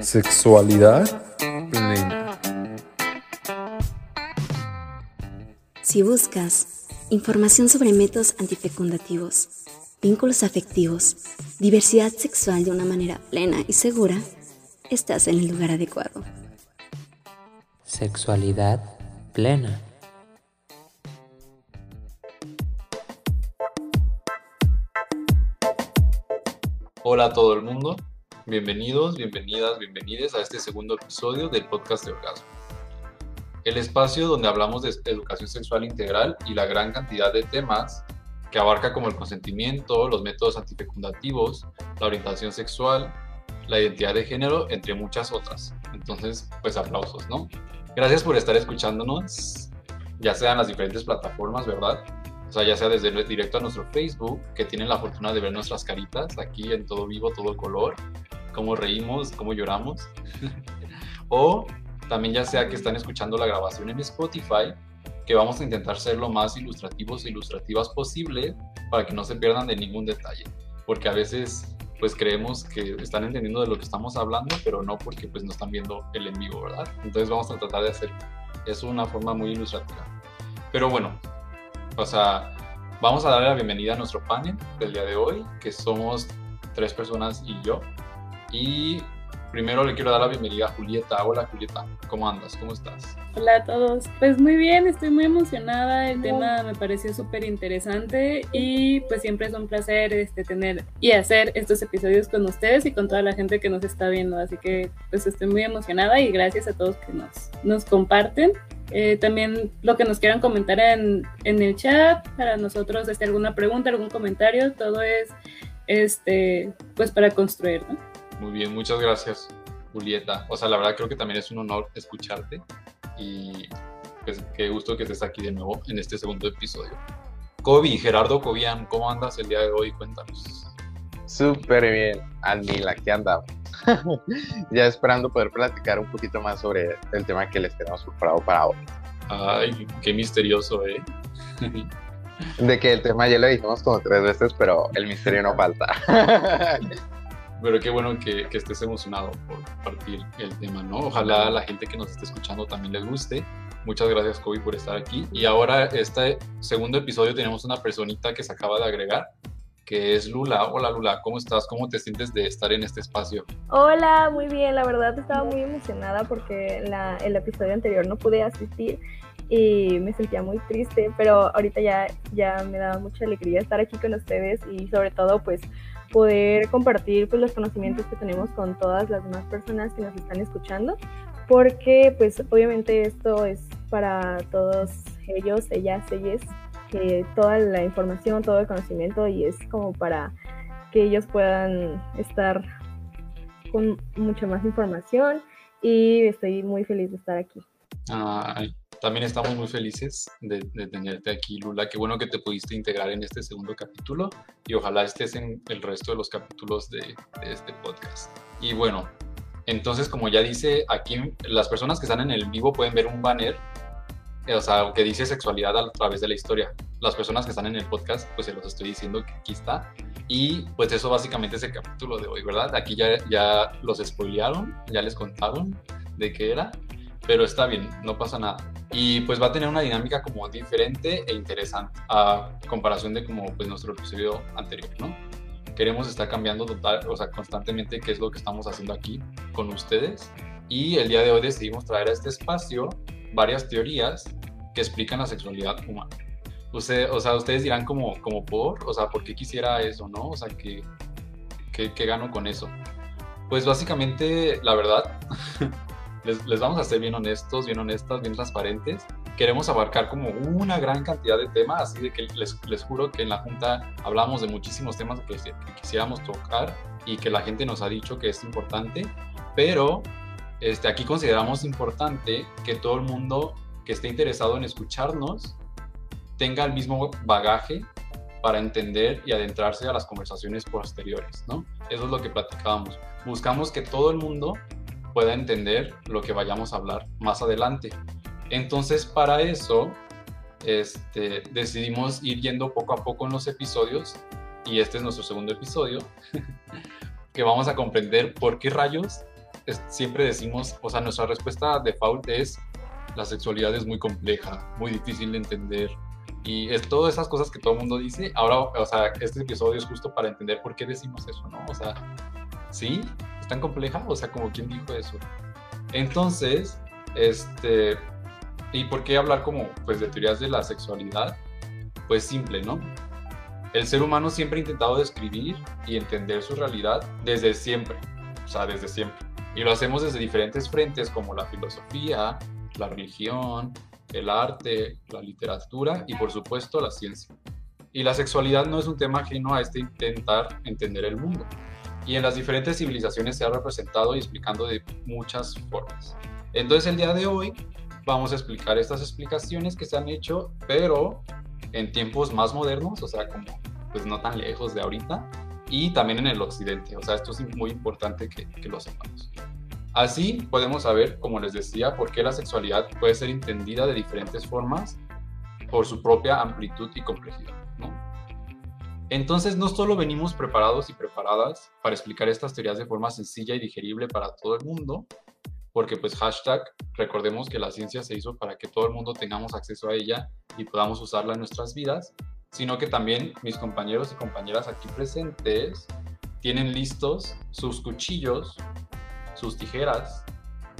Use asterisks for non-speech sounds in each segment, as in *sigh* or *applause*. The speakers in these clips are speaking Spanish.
Sexualidad plena. Si buscas información sobre métodos antifecundativos, vínculos afectivos, diversidad sexual de una manera plena y segura, estás en el lugar adecuado. Sexualidad plena. Hola a todo el mundo, bienvenidos, bienvenidas, bienvenides a este segundo episodio del podcast de Orgasmo. El espacio donde hablamos de educación sexual integral y la gran cantidad de temas que abarca como el consentimiento, los métodos antifecundativos, la orientación sexual, la identidad de género, entre muchas otras. Entonces, pues aplausos, ¿no? Gracias por estar escuchándonos, ya sea en las diferentes plataformas, ¿verdad? O sea, ya sea desde directo a nuestro Facebook, que tienen la fortuna de ver nuestras caritas aquí en todo vivo, todo color, cómo reímos, cómo lloramos. *laughs* o también ya sea que están escuchando la grabación en Spotify, que vamos a intentar ser lo más ilustrativos e ilustrativas posible para que no se pierdan de ningún detalle. Porque a veces pues creemos que están entendiendo de lo que estamos hablando, pero no porque pues no están viendo el en vivo, ¿verdad? Entonces vamos a tratar de hacer es una forma muy ilustrativa. Pero bueno, o sea, vamos a darle la bienvenida a nuestro panel del día de hoy, que somos tres personas y yo. Y primero le quiero dar la bienvenida a Julieta. Hola Julieta, ¿cómo andas? ¿Cómo estás? Hola a todos. Pues muy bien, estoy muy emocionada. El tema me pareció súper interesante y pues siempre es un placer este, tener y hacer estos episodios con ustedes y con toda la gente que nos está viendo. Así que pues estoy muy emocionada y gracias a todos que nos, nos comparten. Eh, también lo que nos quieran comentar en, en el chat para nosotros, este, alguna pregunta, algún comentario, todo es este, pues para construir, ¿no? Muy bien, muchas gracias, Julieta. O sea, la verdad creo que también es un honor escucharte y pues qué gusto que estés aquí de nuevo en este segundo episodio. Kobe, Gerardo Cobian, ¿cómo andas el día de hoy? Cuéntanos. Súper bien, Almila, ¿qué andamos? *laughs* ya esperando poder platicar un poquito más sobre el tema que les tenemos preparado para hoy. Ay, qué misterioso, ¿eh? De que el tema ya lo dijimos como tres veces, pero el misterio no falta. *laughs* Pero qué bueno que, que, estés emocionado por compartir el tema, ¿no? Ojalá la gente que nos esté escuchando también les guste. Muchas gracias, Kobe, por estar aquí. Y ahora, este segundo episodio, tenemos una personita que se acaba de agregar, que es Lula. Hola, Lula, ¿cómo estás? ¿Cómo te sientes de estar en este espacio? Hola, muy bien. La verdad, estaba muy emocionada porque la, el episodio anterior no pude asistir y me sentía muy triste, pero ahorita ya, ya me da mucha alegría estar aquí con ustedes y sobre todo, pues poder compartir pues, los conocimientos que tenemos con todas las demás personas que nos están escuchando, porque pues obviamente esto es para todos ellos, ellas, ellas, que toda la información, todo el conocimiento y es como para que ellos puedan estar con mucha más información y estoy muy feliz de estar aquí. Ay, también estamos muy felices de, tenerte aquí, Lula. Qué bueno que te pudiste integrar en este segundo capítulo y ojalá estés en el resto de los capítulos de, de este podcast. Y bueno, entonces como ya dice aquí, las personas que están en el vivo pueden ver un banner, o sea, que dice sexualidad a través de la historia. Las personas que están en el podcast, pues se los estoy diciendo que aquí está. Y pues eso básicamente es el capítulo de hoy, ¿verdad? Aquí ya, ya los spoilearon, ya les contaron de qué era pero está bien, no pasa nada. Y pues va a tener una dinámica como diferente e interesante a comparación de como pues nuestro episodio anterior, ¿no? Queremos estar cambiando total, o sea, constantemente qué es lo que estamos haciendo aquí con ustedes. Y el día de hoy decidimos traer a este espacio varias teorías que explican la sexualidad humana. Usted, o sea, ustedes dirán como, como por, o sea, ¿por qué quisiera eso, no? O sea, ¿qué, qué, qué gano con eso? Pues básicamente, la verdad, *laughs* les, vamos a ser bien honestos, bien honestas, bien transparentes. Queremos abarcar como una gran cantidad de temas, así de que les, les juro que en la Junta hablamos de muchísimos temas que, que, quisiéramos tocar y que la gente nos ha dicho que es importante, pero este, aquí consideramos importante que todo el mundo que esté interesado en escucharnos tenga el mismo bagaje para entender y adentrarse a las conversaciones posteriores, ¿no? Eso es lo que platicábamos. Buscamos que todo el mundo pueda entender lo que vayamos a hablar más adelante. Entonces, para eso, este, decidimos ir yendo poco a poco en los episodios y este es nuestro segundo episodio, *laughs* que vamos a comprender por qué rayos siempre decimos, o sea, nuestra respuesta default es la sexualidad es muy compleja, muy difícil de entender. Y es todas esas cosas que todo el mundo dice. Ahora, o sea, este episodio es justo para entender por qué decimos eso, ¿no? O sea, ¿sí? ¿Es tan compleja? O sea, como quién dijo eso. Entonces, este, ¿y por qué hablar como, pues, de teorías de la sexualidad? Pues simple, ¿no? El ser humano siempre ha intentado describir y entender su realidad desde siempre, o sea, desde siempre. Y lo hacemos desde diferentes frentes como la filosofía, la religión, el arte, la literatura y por supuesto la ciencia. Y la sexualidad no es un tema ajeno a este intentar entender el mundo. Y en las diferentes civilizaciones se ha representado y explicando de muchas formas. Entonces el día de hoy vamos a explicar estas explicaciones que se han hecho, pero en tiempos más modernos, o sea, como pues no tan lejos de ahorita, y también en el occidente. O sea, esto es muy importante que, lo sepamos. Así podemos saber, como les decía, por qué la sexualidad puede ser entendida de diferentes formas por su propia amplitud y complejidad. Entonces, no solo venimos preparados y preparadas para explicar estas teorías de forma sencilla y digerible para todo el mundo, porque pues hashtag, recordemos que la ciencia se hizo para que todo el mundo tengamos acceso a ella y podamos usarla en nuestras vidas, sino que también mis compañeros y compañeras aquí presentes tienen listos sus cuchillos sus tijeras,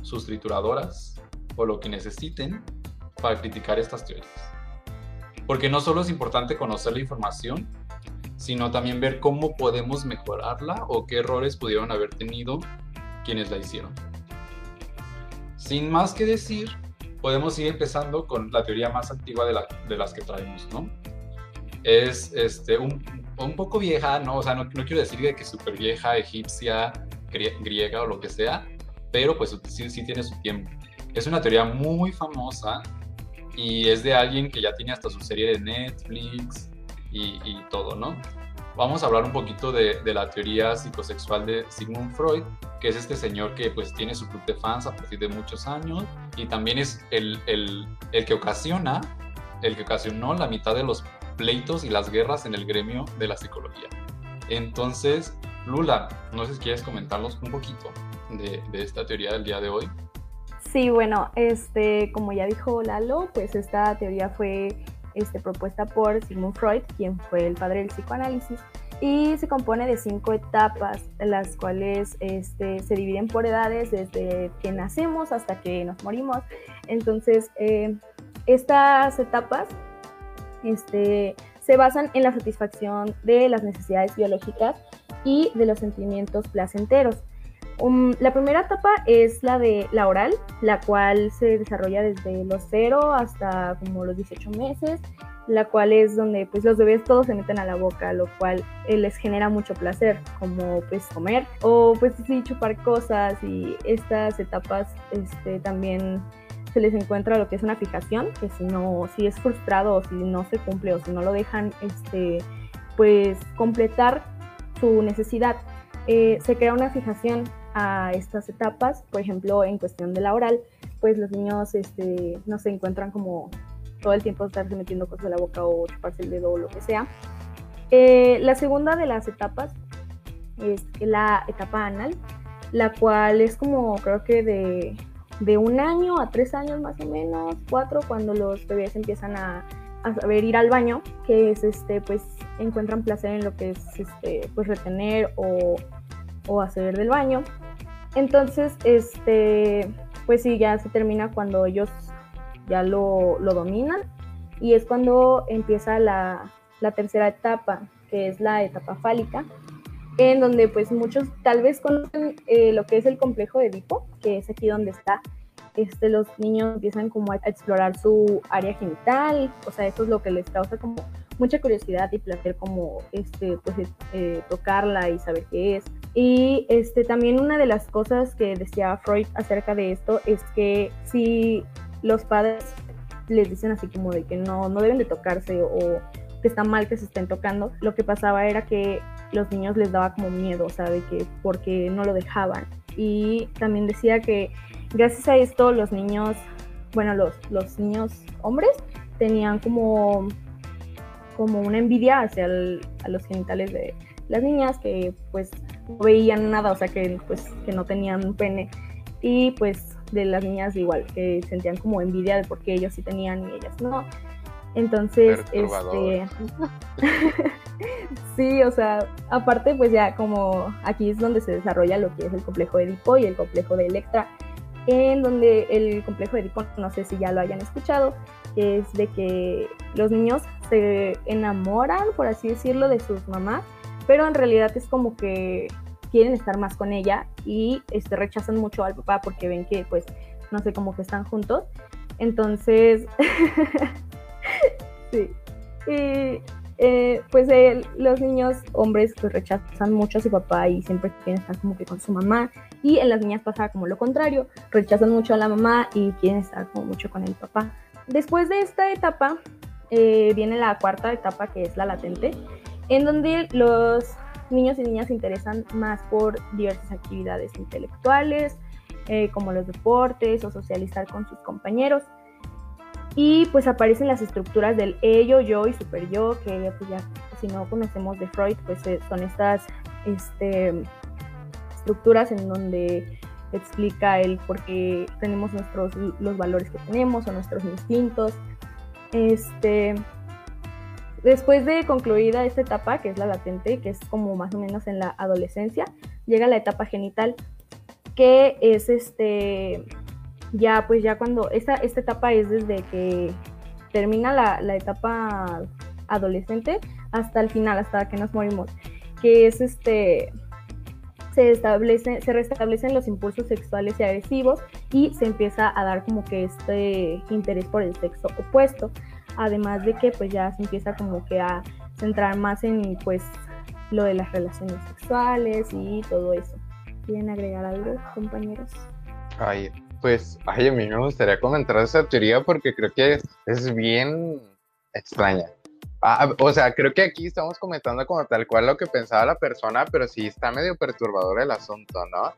sus trituradoras o lo que necesiten para criticar estas teorías. Porque no solo es importante conocer la información, sino también ver cómo podemos mejorarla o qué errores pudieron haber tenido quienes la hicieron. Sin más que decir, podemos ir empezando con la teoría más antigua de, las que traemos, ¿no? Es este, un, poco vieja, ¿no? O sea, no, no quiero decir que es súper vieja, egipcia, griega o lo que sea, pero pues sí, sí tiene su tiempo. Es una teoría muy famosa y es de alguien que ya tiene hasta su serie de Netflix y, todo, ¿no? Vamos a hablar un poquito de, de, la teoría psicosexual de Sigmund Freud, que es este señor que pues tiene su club de fans a partir de muchos años y también es el, el, el que ocasiona, el que ocasionó la mitad de los pleitos y las guerras en el gremio de la psicología. Entonces, Lula, no sé si quieres comentarnos un poquito de, esta teoría del día de hoy. Sí, bueno, este, como ya dijo Lalo, pues esta teoría fue este, propuesta por Sigmund Freud, quien fue el padre del psicoanálisis, y se compone de cinco etapas, las cuales este, se dividen por edades desde que nacemos hasta que nos morimos. Entonces, eh, estas etapas este, se basan en la satisfacción de las necesidades biológicas y de los sentimientos placenteros. Um, la primera etapa es la de la oral, la cual se desarrolla desde los 0 hasta como los 18 meses, la cual es donde pues los bebés todos se meten a la boca, lo cual eh, les genera mucho placer, como pues comer o pues chupar cosas y estas etapas este, también se les encuentra lo que es una fijación, que si no, si es frustrado o si no se cumple o si no lo dejan este, pues completar su necesidad. Eh, se crea una fijación a estas etapas, por ejemplo, en cuestión de la oral, pues los niños este, no se encuentran como todo el tiempo estarse metiendo cosas en la boca o chuparse el dedo o lo que sea. Eh, la segunda de las etapas es la etapa anal, la cual es como creo que de, de un año a tres años más o menos, cuatro, cuando los bebés empiezan a, a saber ir al baño, que es este, pues encuentran placer en lo que es este, pues retener o, o hacer del baño. Entonces, este, pues sí, ya se termina cuando ellos ya lo, lo dominan y es cuando empieza la, la, tercera etapa, que es la etapa fálica, en donde pues muchos tal vez conocen eh, lo que es el complejo de Edipo, que es aquí donde está este, los niños empiezan como a explorar su área genital, o sea, eso es lo que les causa como mucha curiosidad y placer como este, pues, eh, tocarla y saber qué es. Y este, también una de las cosas que decía Freud acerca de esto es que si los padres les dicen así como de que no, no deben de tocarse o que está mal que se estén tocando, lo que pasaba era que los niños les daba como miedo, o sea, de que porque no lo dejaban. Y también decía que gracias a esto los niños, bueno, los, los niños hombres tenían como, como una envidia hacia a los genitales de las niñas que pues no veían nada, o sea que pues que no tenían un pene y pues de las niñas igual que sentían como envidia de por qué ellos sí tenían y ellas no. Entonces, este *laughs* sí, o sea, aparte pues ya como aquí es donde se desarrolla lo que es el complejo de Edipo y el complejo de Electra, en donde el complejo de Edipo, no sé si ya lo hayan escuchado, es de que los niños se enamoran, por así decirlo, de sus mamás, pero en realidad es como que quieren estar más con ella y este, rechazan mucho al papá porque ven que, pues, no sé, como que están juntos. Entonces, *laughs* sí. Y eh, pues los niños hombres pues rechazan mucho a su papá y siempre quieren estar como que con su mamá. Y en las niñas pasa como lo contrario, rechazan mucho a la mamá y quieren estar como mucho con el papá. Después de esta etapa eh, viene la cuarta etapa que es la latente, en donde los niños y niñas se interesan más por diversas actividades intelectuales, eh, como los deportes o socializar con sus compañeros. Y pues aparecen las estructuras del ello, yo y super yo, que pues ya si no conocemos de Freud, pues eh, son estas este, estructuras en donde explica el por qué tenemos nuestros, los valores que tenemos o nuestros instintos. Este, después de concluida esta etapa, que es la latente, que es como más o menos en la adolescencia, llega la etapa genital, que es este ya pues ya cuando esta, esta etapa es desde que termina la, la, etapa adolescente hasta el final, hasta que nos morimos, que es este se establece, se restablecen los impulsos sexuales y agresivos y se empieza a dar como que este interés por el sexo opuesto, además de que pues ya se empieza como que a centrar más en pues lo de las relaciones sexuales y todo eso. ¿Quieren agregar algo, compañeros? Ay, pues, ay, a mí me gustaría comentar esa teoría porque creo que es, bien extraña. Ah, o sea, creo que aquí estamos comentando como tal cual lo que pensaba la persona, pero sí está medio perturbador el asunto, ¿no?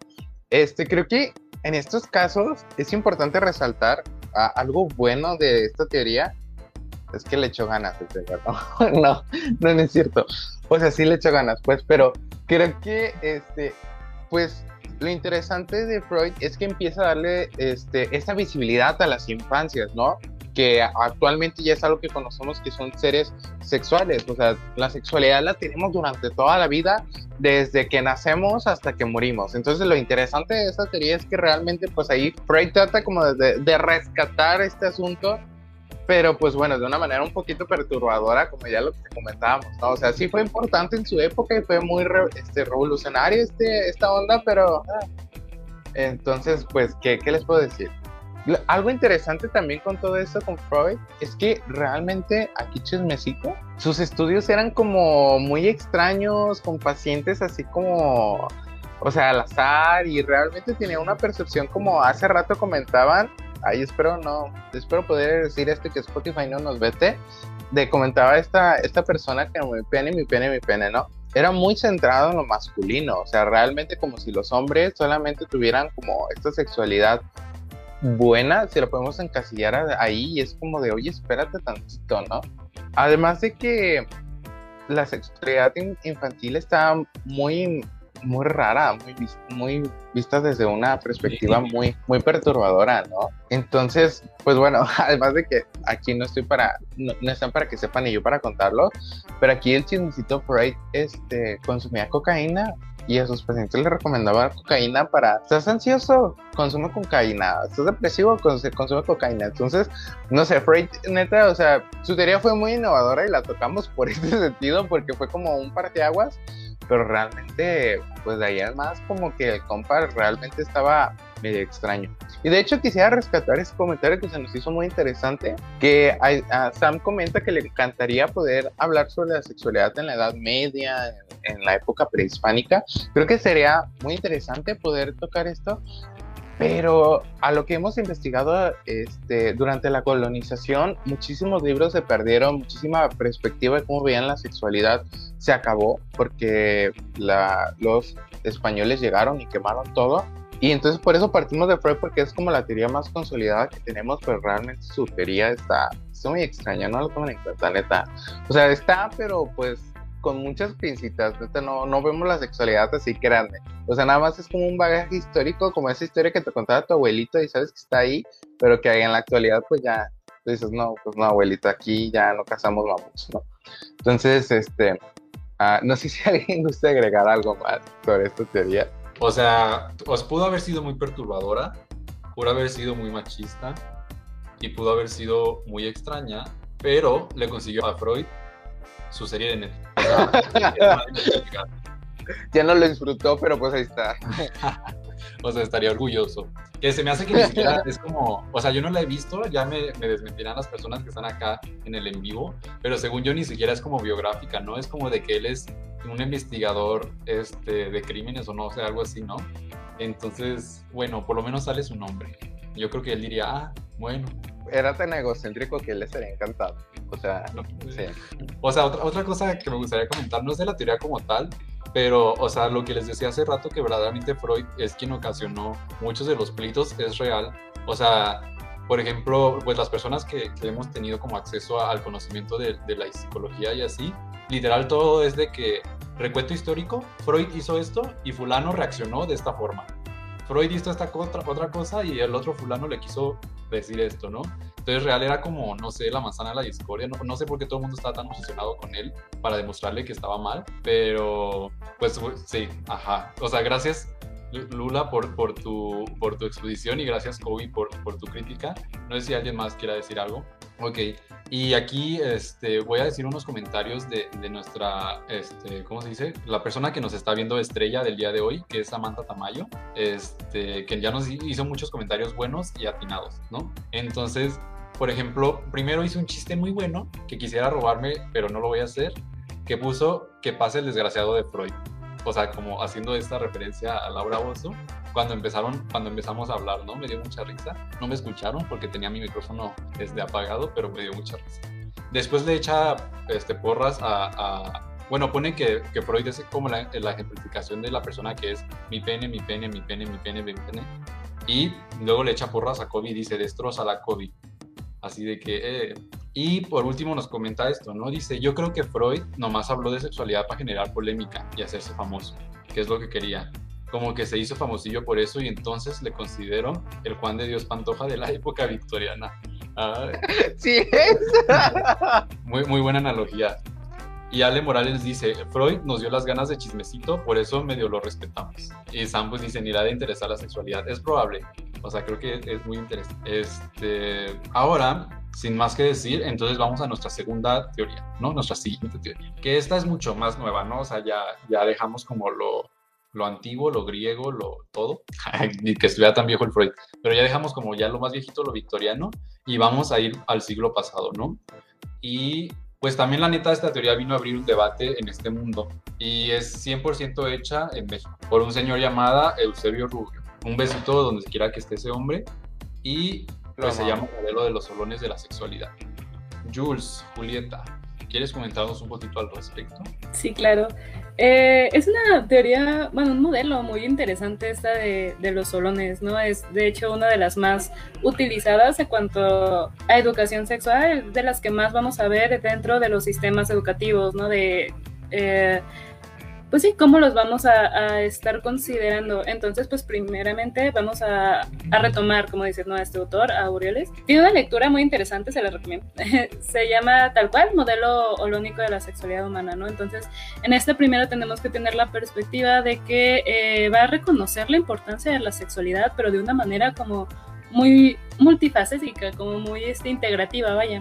Este, creo que en estos casos es importante resaltar ah, algo bueno de esta teoría. Es que le echó ganas, ¿no? *laughs* no, no, no es cierto. O sea, sí le echó ganas, pues, pero creo que, este, pues, lo interesante de Freud es que empieza a darle este, esta visibilidad a las infancias, ¿no? Que actualmente ya es algo que conocemos que son seres sexuales, o sea, la sexualidad la tenemos durante toda la vida, desde que nacemos hasta que morimos. Entonces lo interesante de esta teoría es que realmente pues ahí Freud trata como de, de rescatar este asunto pero pues bueno, de una manera un poquito perturbadora, como ya lo que comentábamos, ¿no? O sea, sí fue importante en su época y fue muy este, revolucionario este, esta onda, pero... Ah, entonces, pues, ¿qué, ¿qué les puedo decir? Algo interesante también con todo esto, con Freud, es que realmente aquí chismecito, sus estudios eran como muy extraños, con pacientes así como, o sea, al azar, y realmente tenía una percepción como hace rato comentaban, ahí espero no, espero poder decir esto que Spotify no nos vete, de comentaba esta, esta persona que mi pene, mi pene, mi pene, ¿no? Era muy centrado en lo masculino, o sea, realmente como si los hombres solamente tuvieran como esta sexualidad buena, si lo podemos encasillar ahí, y es como de, oye, espérate tantito, ¿no? Además de que la sexualidad infantil está muy muy rara, muy, muy vista desde una perspectiva muy, muy perturbadora, ¿no? Entonces, pues bueno, *laughs* además de que aquí no estoy para, no, están para que sepan y yo para contarlo, pero aquí el chismecito Freud este, consumía cocaína y a sus pacientes les recomendaba cocaína para, estás ansioso, consume cocaína, estás depresivo, consume cocaína. Entonces, no sé, Freud, neta, o sea, su teoría fue muy innovadora y la tocamos por *laughs* este sentido porque fue como un parteaguas pero realmente, pues de ahí además como que el compa realmente estaba medio extraño. Y de hecho quisiera rescatar ese comentario que se nos hizo muy interesante, que Sam comenta que le encantaría poder hablar sobre la sexualidad en la Edad Media, en la época prehispánica. Creo que sería muy interesante poder tocar esto, pero a lo que hemos investigado este, durante la colonización, muchísimos libros se perdieron, muchísima perspectiva de cómo veían la sexualidad se acabó porque los españoles llegaron y quemaron todo. Y entonces por eso partimos de Freud porque es como la teoría más consolidada que tenemos, pero realmente su teoría está, es muy extraño, no lo tomen en cuenta, neta. O sea, está, pero pues con muchas pincitas, no, no vemos la sexualidad así grande. O sea, nada más es como un bagaje histórico, como esa historia que te contaba tu abuelito y sabes que está ahí, pero que en la actualidad pues ya dices, no, pues no, abuelito, aquí ya no casamos vamos, ¿no? Entonces, este, ah, no sé *laughs* si alguien gusta agregar algo más sobre esta teoría. O sea, os pudo haber sido muy perturbadora, pudo haber sido muy machista y pudo haber sido muy extraña, pero le consiguió a Freud su serie de Netflix. ya no lo disfrutó, pero pues ahí está. *laughs* o sea, estaría orgulloso. Que se me hace que ni siquiera es como, o sea, yo no la he visto, ya me, me, desmentirán las personas que están acá en el en vivo, pero según yo ni siquiera es como biográfica, ¿no? Es como de que él es un investigador este, de crímenes o no, sé, algo así, ¿no? Entonces, bueno, por lo menos sale su nombre. Yo creo que él diría, ah, bueno. Era tan egocéntrico que él le sería encantado. O sea, no, sí. O sea, otra, otra cosa que me gustaría comentar, no es de la teoría como tal, pero, o sea, lo que les decía hace rato, que verdaderamente Freud es quien ocasionó muchos de los pleitos, es real. O sea, por ejemplo, pues las personas que, que hemos tenido como acceso al conocimiento de, de, la psicología y así, literal todo es de que, recuento histórico, Freud hizo esto y fulano reaccionó de esta forma. Freud hizo esta otra, otra cosa y el otro fulano le quiso decir esto, ¿no? Entonces real era como, no sé, la manzana de la discordia, no, no sé por qué todo el mundo estaba tan obsesionado con él para demostrarle que estaba mal, pero pues sí, ajá. O sea, gracias Lula por, por, tu, por tu exposición y gracias Kobe por, por tu crítica. No sé si alguien más quiera decir algo. Ok, y aquí este, voy a decir unos comentarios de, de, nuestra, este, ¿cómo se dice? La persona que nos está viendo estrella del día de hoy, que es Samantha Tamayo, este, que ya nos hizo muchos comentarios buenos y atinados, ¿no? Entonces, por ejemplo, primero hizo un chiste muy bueno que quisiera robarme, pero no lo voy a hacer, que puso que pase el desgraciado de Freud. O sea, como haciendo esta referencia a Laura Bozo, cuando empezaron, cuando empezamos a hablar, ¿no? Me dio mucha risa. No me escucharon porque tenía mi micrófono este, apagado, pero me dio mucha risa. Después le echa este, porras a, a bueno, pone que, que, Freud es como la, la, ejemplificación de la persona que es mi pene, mi pene, mi pene, mi pene, mi pene. Y luego le echa porras a Kobe y dice, destroza la Kobe. Así de que... Eh. Y por último nos comenta esto, ¿no? Dice, yo creo que Freud nomás habló de sexualidad para generar polémica y hacerse famoso, que es lo que quería como que se hizo famosillo por eso y entonces le considero el Juan de Dios Pantoja de la época victoriana. *laughs* Sí es. *laughs* Muy, muy buena analogía. Y Ale Morales dice, Freud nos dio las ganas de chismecito, por eso medio lo respetamos. Y Sam pues dice, ni la de interesar la sexualidad. Es probable. O sea, creo que es muy interesante. Este, ahora, sin más que decir, entonces vamos a nuestra segunda teoría, ¿no? Nuestra siguiente teoría. Que esta es mucho más nueva, ¿no? O sea, ya, ya dejamos como lo, lo antiguo, lo griego, lo todo, *laughs* ni que estuviera tan viejo el Freud, pero ya dejamos como ya lo más viejito, lo victoriano, y vamos a ir al siglo pasado, ¿no? Y pues también la neta esta teoría vino a abrir un debate en este mundo, y es 100% hecha en México, por un señor llamado Eusebio Rubio. Un besito donde quiera que esté ese hombre, y pues se llama modelo de los solones de la sexualidad. Jules, Julieta, ¿quieres comentarnos un poquito al respecto? Sí, claro. Eh, es una teoría, bueno, un modelo muy interesante esta de, de, los solones, ¿no? Es de hecho una de las más utilizadas en cuanto a educación sexual, de las que más vamos a ver dentro de los sistemas educativos, ¿no? De eh, pues sí, cómo los vamos a, estar considerando. Entonces, pues primeramente vamos a, retomar, como dice ¿no? este autor, a Aureoles. Tiene una lectura muy interesante, se la recomiendo. *laughs* se llama tal cual, modelo holónico de la sexualidad humana, ¿no? Entonces, en este primero tenemos que tener la perspectiva de que eh, va a reconocer la importancia de la sexualidad, pero de una manera como muy multifacética, como muy este, integrativa, vaya.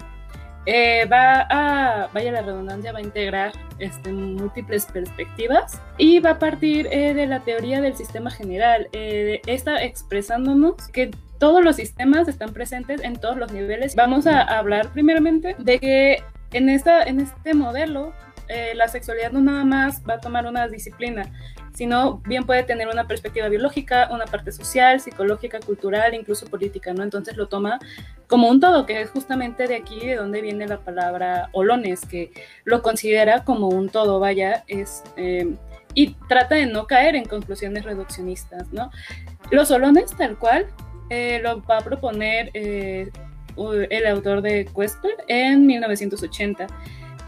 Eh, va a, vaya la redundancia, va a integrar este, múltiples perspectivas y va a partir eh, de la teoría del sistema general. Eh, está expresándonos que todos los sistemas están presentes en todos los niveles. Vamos a hablar primeramente de que en, esta, en este modelo eh, la sexualidad no nada más va a tomar una disciplina, sino bien puede tener una perspectiva biológica, una parte social, psicológica, cultural, incluso política, ¿no? Entonces lo toma como un todo, que es justamente de aquí de donde viene la palabra olones, que lo considera como un todo, vaya, es... Eh, y trata de no caer en conclusiones reduccionistas, ¿no? Los olones, tal cual, eh, lo va a proponer el autor de Quester en 1980.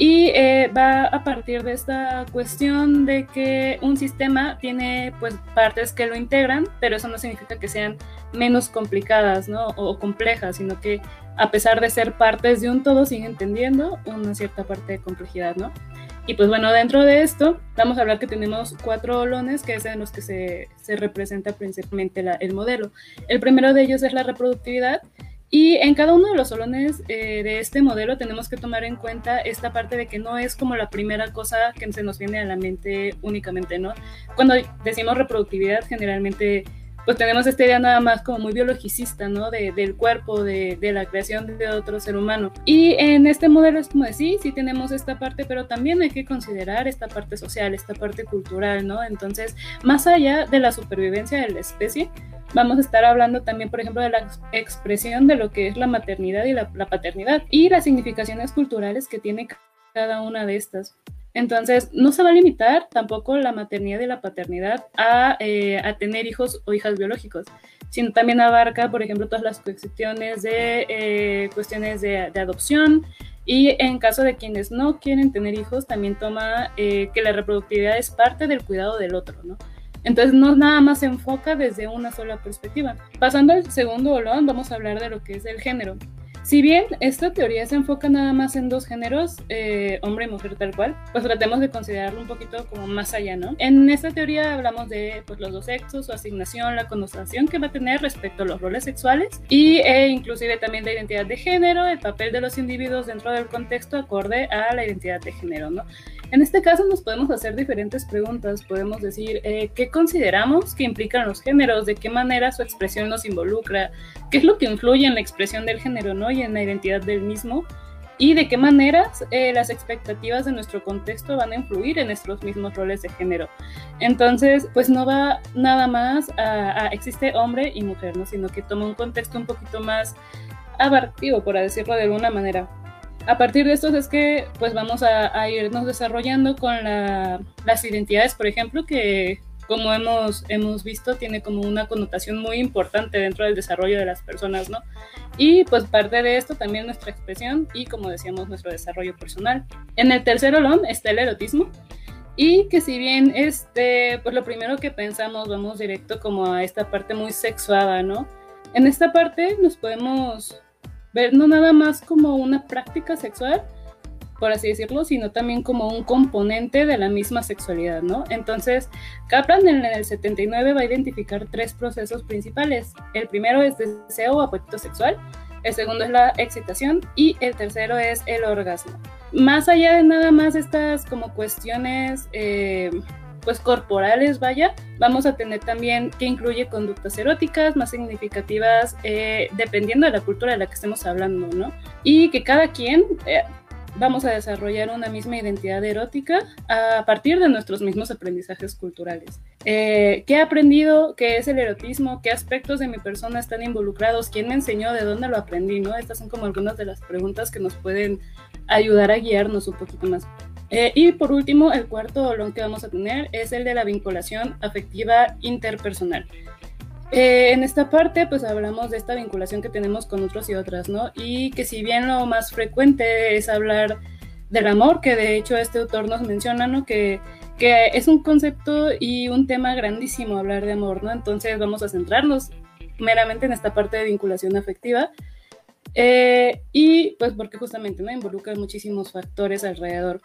Y eh, va a partir de esta cuestión de que un sistema tiene pues partes que lo integran, pero eso no significa que sean menos complicadas ¿no? o complejas, sino que a pesar de ser partes de un todo siguen teniendo una cierta parte de complejidad, ¿no? Y pues bueno, dentro de esto vamos a hablar que tenemos cuatro olones, que es en los que se, se representa principalmente el modelo. El primero de ellos es la reproductividad, y en cada uno de los solones eh, de este modelo tenemos que tomar en cuenta esta parte de que no es como la primera cosa que se nos viene a la mente únicamente, ¿no? Cuando decimos reproductividad, generalmente pues tenemos esta idea nada más como muy biologicista, ¿no? De, del cuerpo, de, de, la creación de otro ser humano. Y en este modelo es como decir, sí, sí tenemos esta parte, pero también hay que considerar esta parte social, esta parte cultural, ¿no? Entonces, más allá de la supervivencia de la especie, vamos a estar hablando también, por ejemplo, de la expresión de lo que es la maternidad y la, la paternidad y las significaciones culturales que tiene cada una de estas. Entonces, no se va a limitar tampoco la maternidad y la paternidad a, eh, a tener hijos o hijas biológicos, sino también abarca, por ejemplo, todas las cuestiones de eh, cuestiones de, adopción y en caso de quienes no quieren tener hijos, también toma eh, que la reproductividad es parte del cuidado del otro, ¿no? Entonces no nada más se enfoca desde una sola perspectiva. Pasando al segundo olón, vamos a hablar de lo que es el género. Si bien esta teoría se enfoca nada más en dos géneros, eh, hombre y mujer tal cual, pues tratemos de considerarlo un poquito como más allá, ¿no? En esta teoría hablamos de pues, los dos sexos, su asignación, la connotación que va a tener respecto a los roles sexuales y e inclusive también la identidad de género, el papel de los individuos dentro del contexto acorde a la identidad de género, ¿no? En este caso nos podemos hacer diferentes preguntas, podemos decir eh, qué consideramos que implican los géneros, de qué manera su expresión nos involucra, qué es lo que influye en la expresión del género ¿no? Y en la identidad del mismo, y de qué maneras eh, las expectativas de nuestro contexto van a influir en nuestros mismos roles de género. Entonces, pues no va nada más a, a existe hombre y mujer, ¿no? sino que toma un contexto un poquito más abarcativo, por decirlo de alguna manera a partir de estos es que pues vamos a, irnos desarrollando con las identidades, por ejemplo, que como hemos, hemos visto tiene como una connotación muy importante dentro del desarrollo de las personas, ¿no? Y pues parte de esto también nuestra expresión y como decíamos nuestro desarrollo personal. En el tercer olón está el erotismo y que si bien este, pues lo primero que pensamos vamos directo como a esta parte muy sexuada, ¿no? En esta parte nos podemos ver no nada más como una práctica sexual, por así decirlo, sino también como un componente de la misma sexualidad, ¿no? Entonces, Kaplan en el 79 va a identificar tres procesos principales. El primero es deseo o apetito sexual, el segundo es la excitación y el tercero es el orgasmo. Más allá de nada más estas como cuestiones eh, pues corporales, vaya, vamos a tener también que incluye conductas eróticas más significativas eh, dependiendo de la cultura de la que estemos hablando, ¿no? Y que cada quien eh, vamos a desarrollar una misma identidad erótica a partir de nuestros mismos aprendizajes culturales. Eh, ¿Qué he aprendido? ¿Qué es el erotismo? ¿Qué aspectos de mi persona están involucrados? ¿Quién me enseñó? ¿De dónde lo aprendí? ¿no? Estas son como algunas de las preguntas que nos pueden ayudar a guiarnos un poquito más. Eh, y por último, el cuarto dolor que vamos a tener es el de la vinculación afectiva interpersonal. Eh, en esta parte, pues hablamos de esta vinculación que tenemos con otros y otras, ¿no? Y que si bien lo más frecuente es hablar del amor, que de hecho este autor nos menciona, ¿no? Que, que es un concepto y un tema grandísimo hablar de amor, ¿no? Entonces vamos a centrarnos meramente en esta parte de vinculación afectiva. Eh, y pues porque justamente ¿no? involucra muchísimos factores alrededor.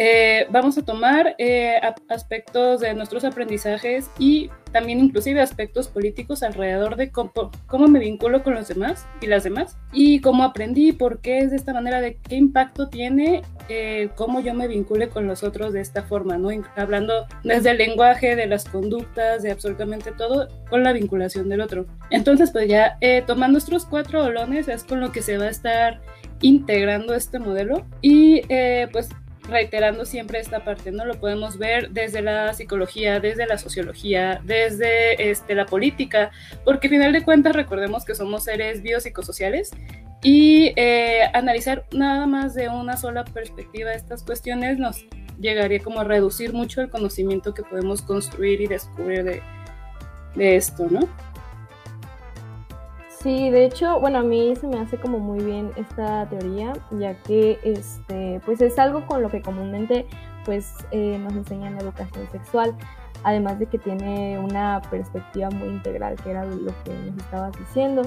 Eh, vamos a tomar eh, aspectos de nuestros aprendizajes y también inclusive aspectos políticos alrededor de cómo, cómo, me vinculo con los demás y las demás y cómo aprendí, por qué es de esta manera, de qué impacto tiene eh, cómo yo me vincule con los otros de esta forma, ¿no? Hablando desde el lenguaje, de las conductas, de absolutamente todo, con la vinculación del otro. Entonces, pues ya tomando nuestros cuatro olones es con lo que se va a estar integrando este modelo y pues reiterando siempre esta parte, ¿no? Lo podemos ver desde la psicología, desde la sociología, desde este, la política, porque al final de cuentas recordemos que somos seres biopsicosociales y eh, analizar nada más de una sola perspectiva estas cuestiones nos llegaría como a reducir mucho el conocimiento que podemos construir y descubrir de, de esto, ¿no? Sí, de hecho, bueno, a mí se me hace como muy bien esta teoría, ya que este, pues es algo con lo que comúnmente pues eh, nos enseñan educación sexual, además de que tiene una perspectiva muy integral, que era lo que nos estabas diciendo.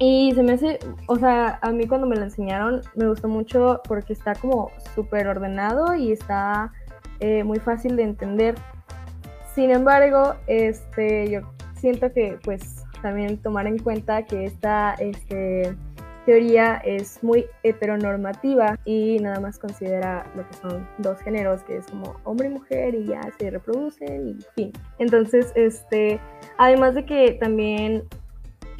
Y se me hace, o sea, a mí cuando me lo enseñaron me gustó mucho porque está como súper ordenado y está eh, muy fácil de entender. Sin embargo, este, yo siento que pues también tomar en cuenta que esta este, teoría es muy heteronormativa y nada más considera lo que son dos géneros, que es como hombre y mujer y ya se reproducen y fin. Entonces, este, además de que también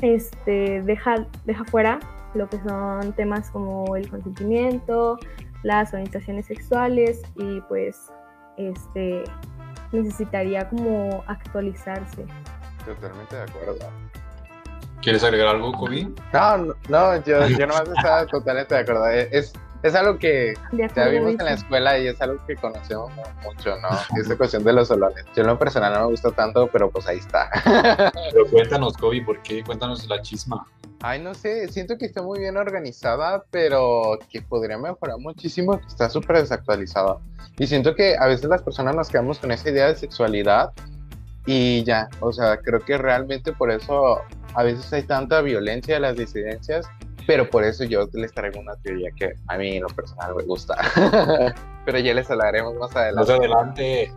este, deja, deja fuera lo que son temas como el consentimiento, las orientaciones sexuales y pues este necesitaría como actualizarse. Totalmente de acuerdo. ¿Quieres agregar algo, Kobe? No, no, no yo, yo nomás estaba *laughs* totalmente de acuerdo. Es, es algo que ya vimos en la escuela y es algo que conocemos mucho, ¿no? *laughs* Esta cuestión de los solones. Yo en lo personal no me gusta tanto, pero pues ahí está. *laughs* Pero cuéntanos, Kobe, ¿por qué? Cuéntanos la chisma. Ay, no sé, siento que está muy bien organizada, pero que podría mejorar muchísimo, que está súper desactualizada. Y siento que a veces las personas nos quedamos con esa idea de sexualidad y ya, o sea, creo que realmente por eso a veces hay tanta violencia de las disidencias, pero por eso yo les traigo una teoría que a mí en lo personal me gusta. *laughs* pero ya les hablaremos más adelante. Más adelante.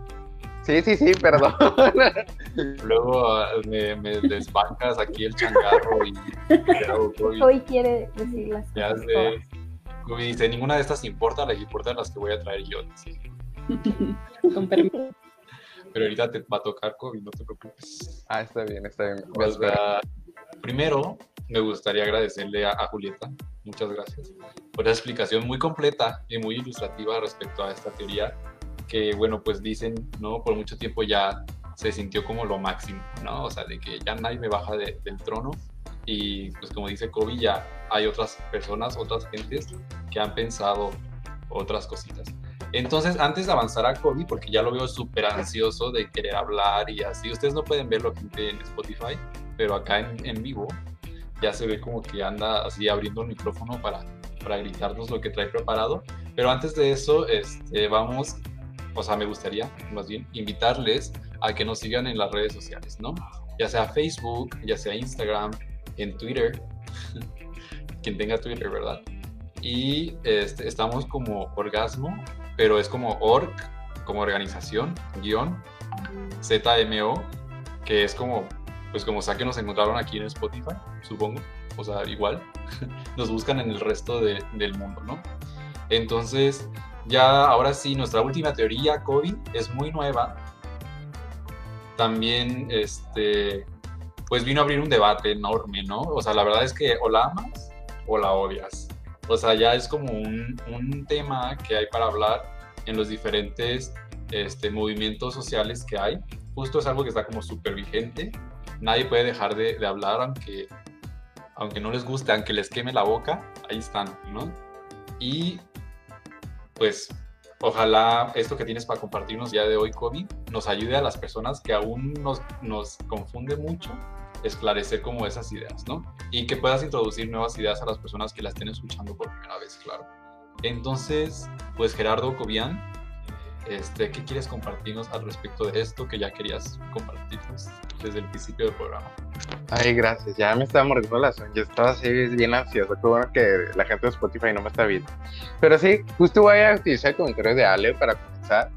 Sí, sí, sí, perdón. *laughs* Luego me, me desbancas aquí el changarro y... Hoy quiere decir las ya sé. dice, ninguna de estas importa, les importan las que voy a traer yo. *laughs* Con permiso. Pero ahorita te va a tocar COVID, no te preocupes. Ah, está bien, está bien. Primero, me gustaría agradecerle a, a, Julieta, muchas gracias, por esa explicación muy completa y muy ilustrativa respecto a esta teoría que, bueno, pues dicen, ¿no? Por mucho tiempo ya se sintió como lo máximo, ¿no? O sea, de que ya nadie me baja de, del trono y pues como dice Kobe, ya hay otras personas, otras gentes que han pensado otras cositas. Entonces, antes de avanzar a Kobe, porque ya lo veo súper ansioso de querer hablar y así, ustedes no pueden verlo aquí en Spotify, pero acá en, en vivo ya se ve como que anda así abriendo el micrófono para, para gritarnos lo que trae preparado. Pero antes de eso, este, vamos, o sea, me gustaría más bien invitarles a que nos sigan en las redes sociales, ¿no? Ya sea Facebook, ya sea Instagram, en Twitter, *laughs* quien tenga Twitter, ¿verdad? Y este, estamos como Orgasmo pero es como org, como organización, guion, ZMO, que es como, pues como sea que nos encontraron aquí en Spotify, supongo, o sea, igual, *laughs* nos buscan en el resto de, del mundo, ¿no? Entonces, ya ahora sí, nuestra última teoría, COVID, es muy nueva. También, este, pues vino a abrir un debate enorme, ¿no? O sea, la verdad es que o la amas o la odias. O sea, ya es como un, un tema que hay para hablar en los diferentes este, movimientos sociales que hay. Justo es algo que está como súper vigente. Nadie puede dejar de, de, hablar aunque, aunque no les guste, aunque les queme la boca, ahí están, ¿no? Y pues ojalá esto que tienes para compartirnos ya de hoy, Kobe, nos ayude a las personas que aún nos, nos confunde mucho esclarecer como esas ideas, ¿no? Y que puedas introducir nuevas ideas a las personas que las estén escuchando por primera vez, claro. Entonces, pues Gerardo Cobian, este, ¿qué quieres compartirnos al respecto de esto que ya querías compartirnos desde el principio del programa? Ay, gracias. Ya me estaba mordiendo la uñas. Yo estaba así bien ansioso. Qué bueno que la gente de Spotify no me está viendo. Pero sí, justo voy a utilizar el comentario de Ale para comenzar.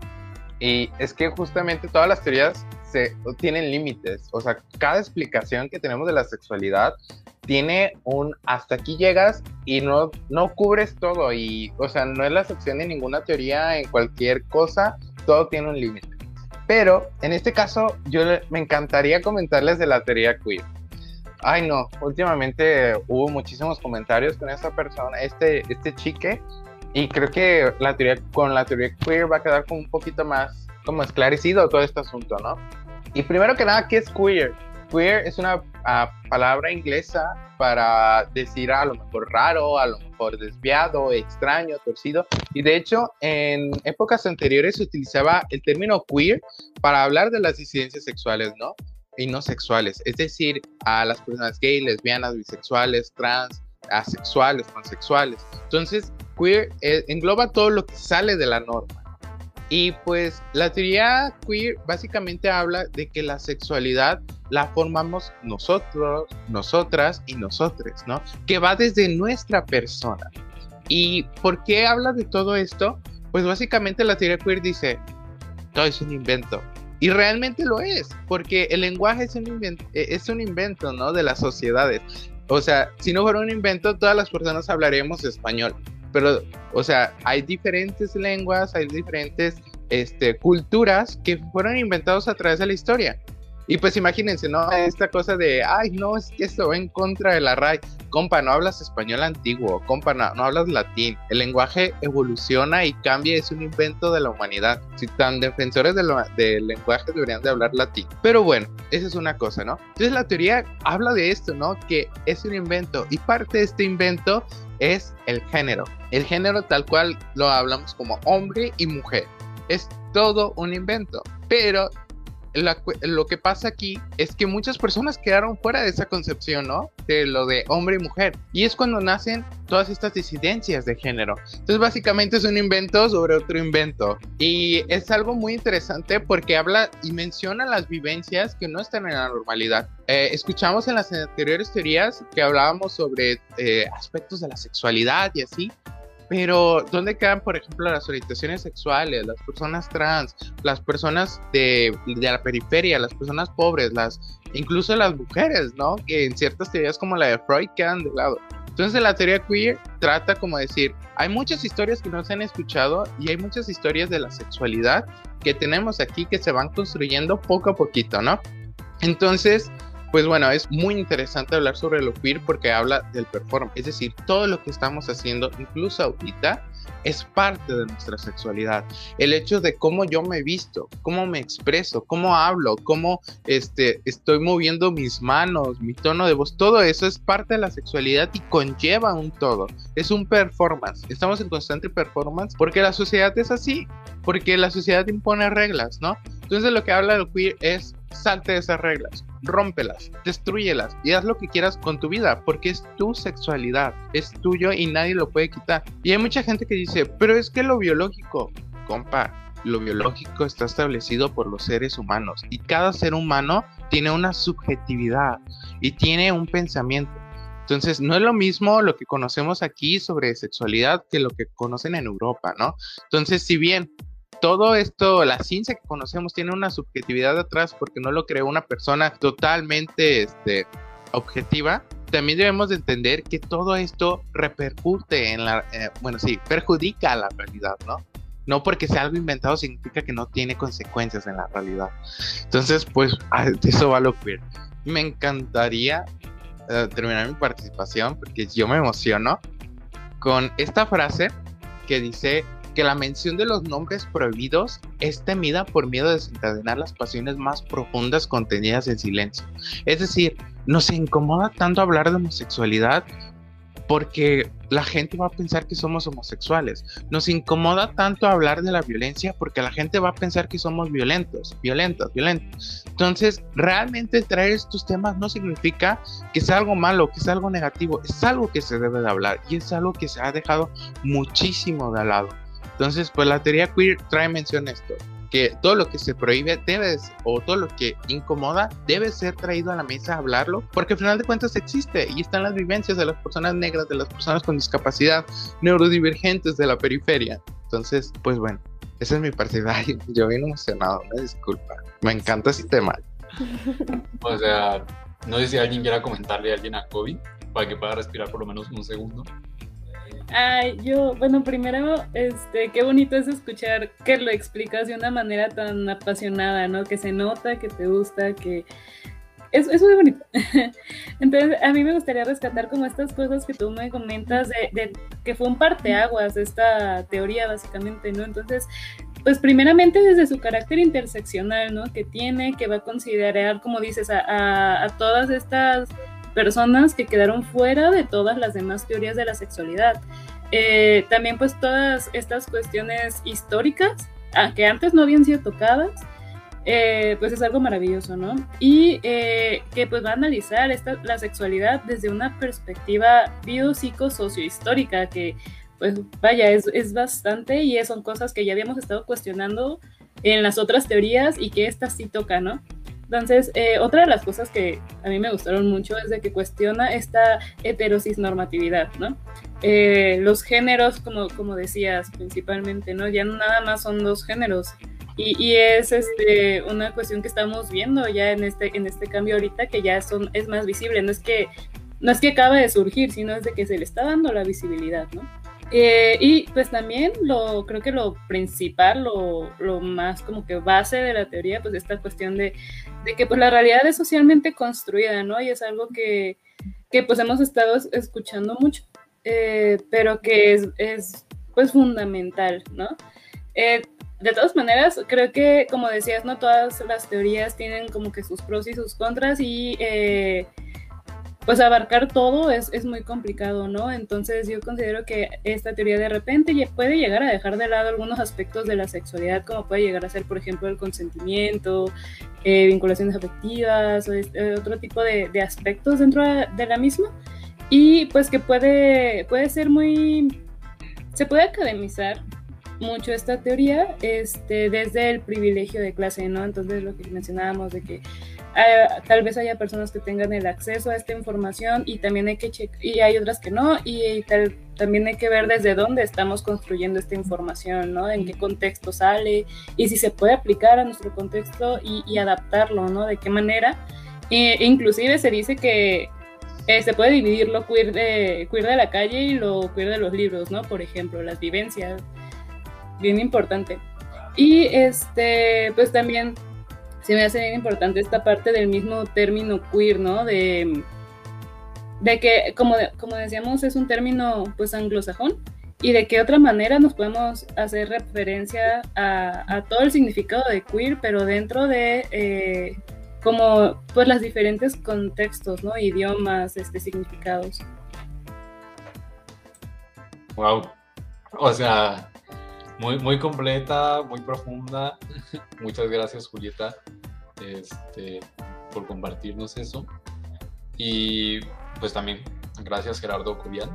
Y es que justamente todas las teorías se, tienen límites. O sea, cada explicación que tenemos de la sexualidad tiene un hasta aquí llegas y no, no cubres todo. Y, o sea, no es la excepción de ninguna teoría en cualquier cosa, todo tiene un límite. Pero en este caso, yo me encantaría comentarles de la teoría queer. Ay, no, últimamente hubo muchísimos comentarios con esta persona, este, este chique, y creo que la teoría, con la teoría queer va a quedar como un poquito más como esclarecido todo este asunto, ¿no? Y primero que nada, ¿qué es queer? Queer es una uh, palabra inglesa para decir a lo mejor raro, a lo mejor desviado, extraño, torcido. Y de hecho, en épocas anteriores se utilizaba el término queer para hablar de las disidencias sexuales, ¿no? y no sexuales, es decir, a las personas gay, lesbianas, bisexuales, trans, asexuales, transexuales. Entonces, queer eh, engloba todo lo que sale de la norma. Y pues la teoría queer básicamente habla de que la sexualidad la formamos nosotros, nosotras y nosotres, ¿no? Que va desde nuestra persona. ¿Y por qué habla de todo esto? Pues básicamente la teoría queer dice, todo es un invento. Y realmente lo es, porque el lenguaje es un, invento, eh, es un invento, ¿no? De las sociedades. O sea, si no fuera un invento, todas las personas hablaríamos español pero, o sea, hay diferentes lenguas, hay diferentes este, culturas que fueron inventados a través de la historia. Y pues imagínense, ¿no? Esta cosa de, ay, no, es que esto va en contra de la RAI. Compa, no hablas español antiguo, compa, no, hablas latín. El lenguaje evoluciona y cambia, es un invento de la humanidad. Si tan defensores del lenguaje deberían de hablar latín. Pero bueno, esa es una cosa, ¿no? Entonces la teoría habla de esto, ¿no? Que es un invento y parte de este invento es el género. El género tal cual lo hablamos como hombre y mujer. Es todo un invento. Pero lo que pasa aquí es que muchas personas quedaron fuera de esa concepción, ¿no? De lo de hombre y mujer. Y es cuando nacen todas estas disidencias de género. Entonces básicamente es un invento sobre otro invento. Y es algo muy interesante porque habla y menciona las vivencias que no están en la normalidad. Eh, escuchamos en las anteriores teorías que hablábamos sobre eh, aspectos de la sexualidad y así, pero, ¿dónde quedan, por ejemplo, las orientaciones sexuales, las personas trans, las personas de, de, la periferia, las personas pobres, las incluso las mujeres, ¿no? Que en ciertas teorías como la de Freud quedan de lado. Entonces, la teoría queer trata como decir, hay muchas historias que no se han escuchado y hay muchas historias de la sexualidad que tenemos aquí que se van construyendo poco a poquito, ¿no? Entonces, pues bueno, es muy interesante hablar sobre lo queer porque habla del performance, es decir, todo lo que estamos haciendo, incluso ahorita, es parte de nuestra sexualidad. El hecho de cómo yo me visto, cómo me expreso, cómo hablo, cómo este, estoy moviendo mis manos, mi tono de voz, todo eso es parte de la sexualidad y conlleva un todo. Es un performance. Estamos en constante performance porque la sociedad es así, porque la sociedad impone reglas, ¿no? Entonces lo que habla el queer es salte de esas reglas, rómpelas, destruyelas y haz lo que quieras con tu vida, porque es tu sexualidad, es tuyo y nadie lo puede quitar. Y hay mucha gente que dice, pero es que lo biológico, compa, lo biológico está establecido por los seres humanos y cada ser humano tiene una subjetividad y tiene un pensamiento. Entonces, no es lo mismo lo que conocemos aquí sobre sexualidad que lo que conocen en Europa, ¿no? Entonces, si bien todo esto, la ciencia que conocemos tiene una subjetividad atrás porque no lo creó una persona totalmente este, objetiva. También debemos de entender que todo esto repercute en la, eh, bueno, sí, perjudica a la realidad, ¿no? No porque sea algo inventado significa que no tiene consecuencias en la realidad. Entonces, pues, eso va a lo queer. Me encantaría eh, terminar mi participación porque yo me emociono con esta frase que dice que la mención de los nombres prohibidos es temida por miedo de desencadenar las pasiones más profundas contenidas en silencio. Es decir, nos incomoda tanto hablar de homosexualidad porque la gente va a pensar que somos homosexuales. Nos incomoda tanto hablar de la violencia porque la gente va a pensar que somos violentos, violentos, violentos. Entonces, realmente traer estos temas no significa que sea algo malo, que sea algo negativo. Es algo que se debe de hablar y es algo que se ha dejado muchísimo de lado. Entonces, pues la teoría queer trae mención esto, que todo lo que se prohíbe debe, o todo lo que incomoda, debe ser traído a la mesa a hablarlo, porque al final de cuentas existe y están las vivencias de las personas negras, de las personas con discapacidad, neurodivergentes de la periferia. Entonces, pues bueno, esa es mi partida. *laughs* Yo vine emocionado, me disculpa. Me encanta ese tema. O sea, no sé si alguien quiera comentarle a alguien a Kobe para que pueda respirar por lo menos un segundo. Ay, yo, bueno, primero, este, qué bonito es escuchar que lo explicas de una manera tan apasionada, ¿no? Que se nota, que te gusta, que es, es muy bonito. *laughs* Entonces, a mí me gustaría rescatar como estas cosas que tú me comentas de, de que fue un parteaguas esta teoría, básicamente, ¿no? Entonces, pues primeramente desde su carácter interseccional, ¿no? Que tiene, que va a considerar, como dices, a, todas estas personas que quedaron fuera de todas las demás teorías de la sexualidad. Eh, también pues todas estas cuestiones históricas que antes no habían sido tocadas, eh, pues es algo maravilloso, ¿no? Y eh, que pues va a analizar esta, la sexualidad desde una perspectiva biopsicosociohistórica, que pues vaya, es, es bastante y son cosas que ya habíamos estado cuestionando en las otras teorías y que esta sí toca, ¿no? Entonces, eh, otra de las cosas que a mí me gustaron mucho es de que cuestiona esta heterosis normatividad, ¿no? Eh, los géneros, como, como decías, principalmente, ¿no? Ya nada más son dos géneros. Y, y, es este, una cuestión que estamos viendo ya en este, en este cambio ahorita, que ya son, es más visible. No es que no es que acabe de surgir, sino es de que se le está dando la visibilidad, ¿no? Eh, y pues también lo creo que lo principal, lo, lo, más como que base de la teoría, pues esta cuestión de, de, que pues la realidad es socialmente construida, ¿no? Y es algo que, que pues hemos estado escuchando mucho, eh, pero que es, es, pues fundamental, ¿no? Eh, de todas maneras, creo que como decías, no todas las teorías tienen como que sus pros y sus contras y pues abarcar todo es, es, muy complicado, ¿no? Entonces yo considero que esta teoría de repente puede llegar a dejar de lado algunos aspectos de la sexualidad, como puede llegar a ser, por ejemplo, el consentimiento, eh, vinculaciones afectivas o este, otro tipo de, de aspectos dentro de la misma. Y pues que puede, puede ser muy... Se puede academizar mucho esta teoría este, desde el privilegio de clase, ¿no? Entonces lo que mencionábamos de que eh, tal vez haya personas que tengan el acceso a esta información y también hay que checar, y hay otras que no, y, tal, también hay que ver desde dónde estamos construyendo esta información, ¿no? En qué contexto sale y si se puede aplicar a nuestro contexto y, adaptarlo, ¿no? De qué manera. E, inclusive se dice que eh, se puede dividir lo queer de, queer de la calle y lo queer de los libros, ¿no? Por ejemplo, las vivencias, bien importante. Y este, pues también se me hace bien importante esta parte del mismo término queer, ¿no? De, de que, como, como decíamos, es un término pues anglosajón y de qué otra manera nos podemos hacer referencia a, todo el significado de queer, pero dentro de eh, como pues las diferentes contextos, ¿no? Idiomas, este, significados. Wow. O sea, muy, muy completa, muy profunda. *laughs* Muchas gracias, Julieta, este, por compartirnos eso. Y pues también gracias, Gerardo Cubian,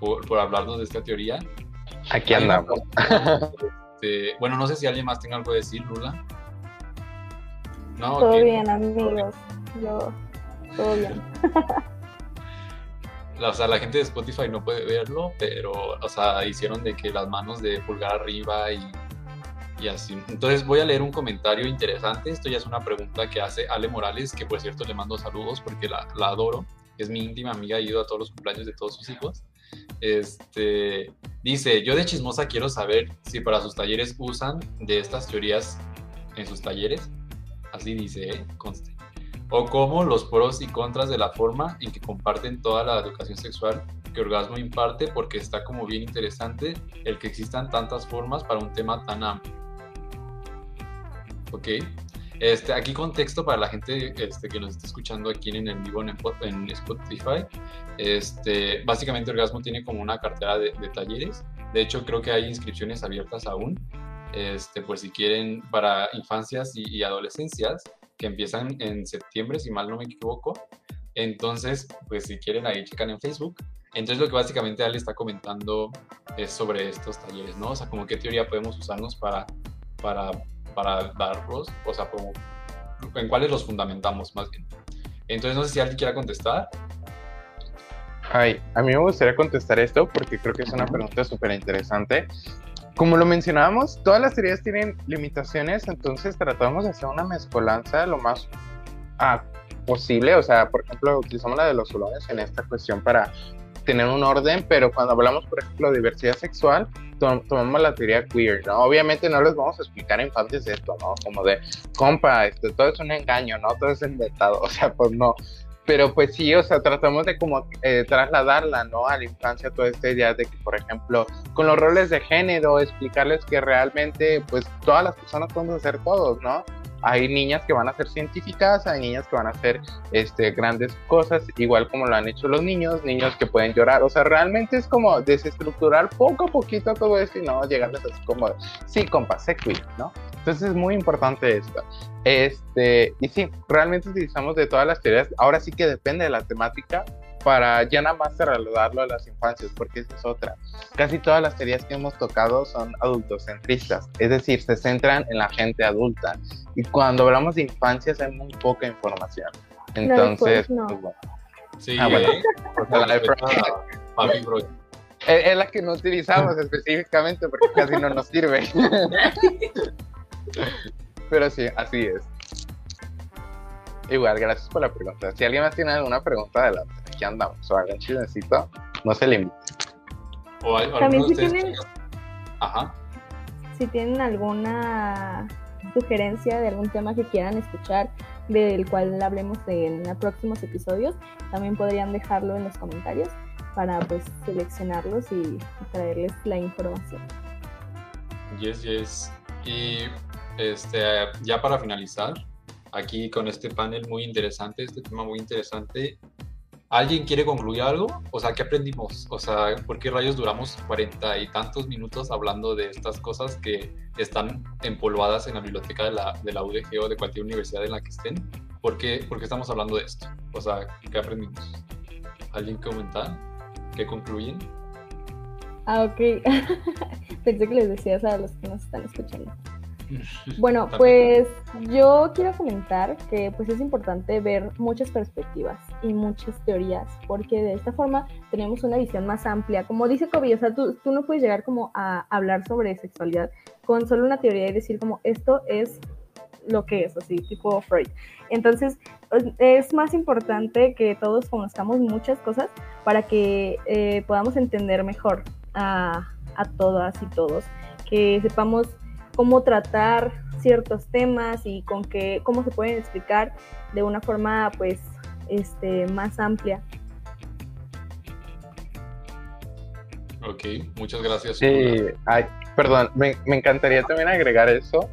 por, por hablarnos de esta teoría. Aquí andamos. Este, bueno, no sé si alguien más tenga algo que decir, Lula. No, todo bien, amigos. Yo, todo bien. *laughs* o sea, la gente de Spotify no puede verlo, pero, o sea, hicieron de que las manos de pulgar arriba y, y así. Entonces voy a leer un comentario interesante. Esto ya es una pregunta que hace Ale Morales, que por cierto le mando saludos porque la, la adoro. Es mi íntima amiga, ha ido a todos los cumpleaños de todos sus hijos. Este, dice, yo de chismosa quiero saber si para sus talleres usan de estas teorías en sus talleres. Así dice, ¿eh? conste o como los pros y contras de la forma en que comparten toda la educación sexual que Orgasmo imparte, porque está como bien interesante el que existan tantas formas para un tema tan amplio. Ok. Este, aquí contexto para la gente este, que nos está escuchando aquí en el vivo en, Spotify. Este, básicamente Orgasmo tiene como una cartera de, talleres. De hecho, creo que hay inscripciones abiertas aún. Este, pues si quieren para infancias y adolescencias que empiezan en septiembre, si mal no me equivoco. Entonces, pues si quieren ahí checan en Facebook. Entonces lo que básicamente Ale está comentando es sobre estos talleres, ¿no? O sea, como qué teoría podemos usarnos para, para, para darlos, o sea, en cuáles los fundamentamos más bien. Entonces no sé si alguien quiera contestar. Ay, a mí me gustaría contestar esto porque creo que es una pregunta súper interesante como lo mencionábamos, todas las teorías tienen limitaciones, entonces tratamos de hacer una mezcolanza lo más posible. O sea, por ejemplo, utilizamos la de los solones en esta cuestión para tener un orden, pero cuando hablamos, por ejemplo, de diversidad sexual, tomamos la teoría queer, ¿no? Obviamente no les vamos a explicar en de esto, ¿no? Como de, compa, esto, todo es un engaño, ¿no? Todo es inventado, *laughs* o sea, pues no pero pues sí, o sea, tratamos de como eh, trasladarla, ¿no? A la infancia toda esta idea de que, por ejemplo, con los roles de género, explicarles que realmente, pues, todas las personas podemos hacer todos, ¿no? Hay niñas que van a ser científicas, hay niñas que van a hacer este, grandes cosas, igual como lo han hecho los niños, niños que pueden llorar, o sea, realmente es como desestructurar poco a poquito todo esto y no llegarles así como, sí, compa, sé queer, ¿no? Entonces es muy importante esto. Este, y sí, realmente utilizamos de todas las teorías. Ahora sí que depende de la temática para ya nada más trasladarlo a las infancias, porque esa es otra. Casi todas las teorías que hemos tocado son adultocentristas, es decir, se centran en la gente adulta. Y cuando hablamos de infancias hay muy poca información. Entonces, no. pues, bueno. Sí, Ah, bueno. eh, porque La de respeta a Papi Bro. es, es la que no utilizamos específicamente porque casi no nos sirve. *laughs* Pero sí, así es. Igual, gracias por la pregunta. Si alguien más tiene alguna pregunta, adelante. Aquí andamos. O hagan chismecito, no se limite. O hay- También si tienen- Ajá. Si tienen alguna sugerencia de algún tema que quieran escuchar, del cual hablemos en los próximos episodios, también podrían dejarlo en los comentarios para pues seleccionarlos y traerles la información. Yes, yes. Y este, ya para finalizar, aquí con este panel muy interesante, este tema muy interesante, ¿alguien quiere concluir algo? O sea, ¿qué aprendimos? O sea, ¿por qué rayos duramos cuarenta y tantos minutos hablando de estas cosas que están empolvadas en la biblioteca de la, de la UDG o de cualquier universidad en la que estén? ¿Por qué, por qué estamos hablando de esto? O sea, ¿qué aprendimos? ¿Alguien comentar? ¿Qué concluyen? Ah, ok. *laughs* Pensé que les decías a los que nos están escuchando. *laughs* Bueno, pues yo quiero comentar que pues es importante ver muchas perspectivas y muchas teorías, porque de esta forma tenemos una visión más amplia. Como dice Kobe, o sea, tú, tú no puedes llegar como a hablar sobre sexualidad con solo una teoría y decir como esto es lo que es, así, tipo Freud. Entonces, es más importante que todos conozcamos muchas cosas para que eh, podamos entender mejor a, a todas y todos, que sepamos cómo tratar ciertos temas y con qué, cómo se pueden explicar de una forma pues este, más amplia. Ok, muchas gracias. Sí, ay, perdón, me, me encantaría también agregar eso,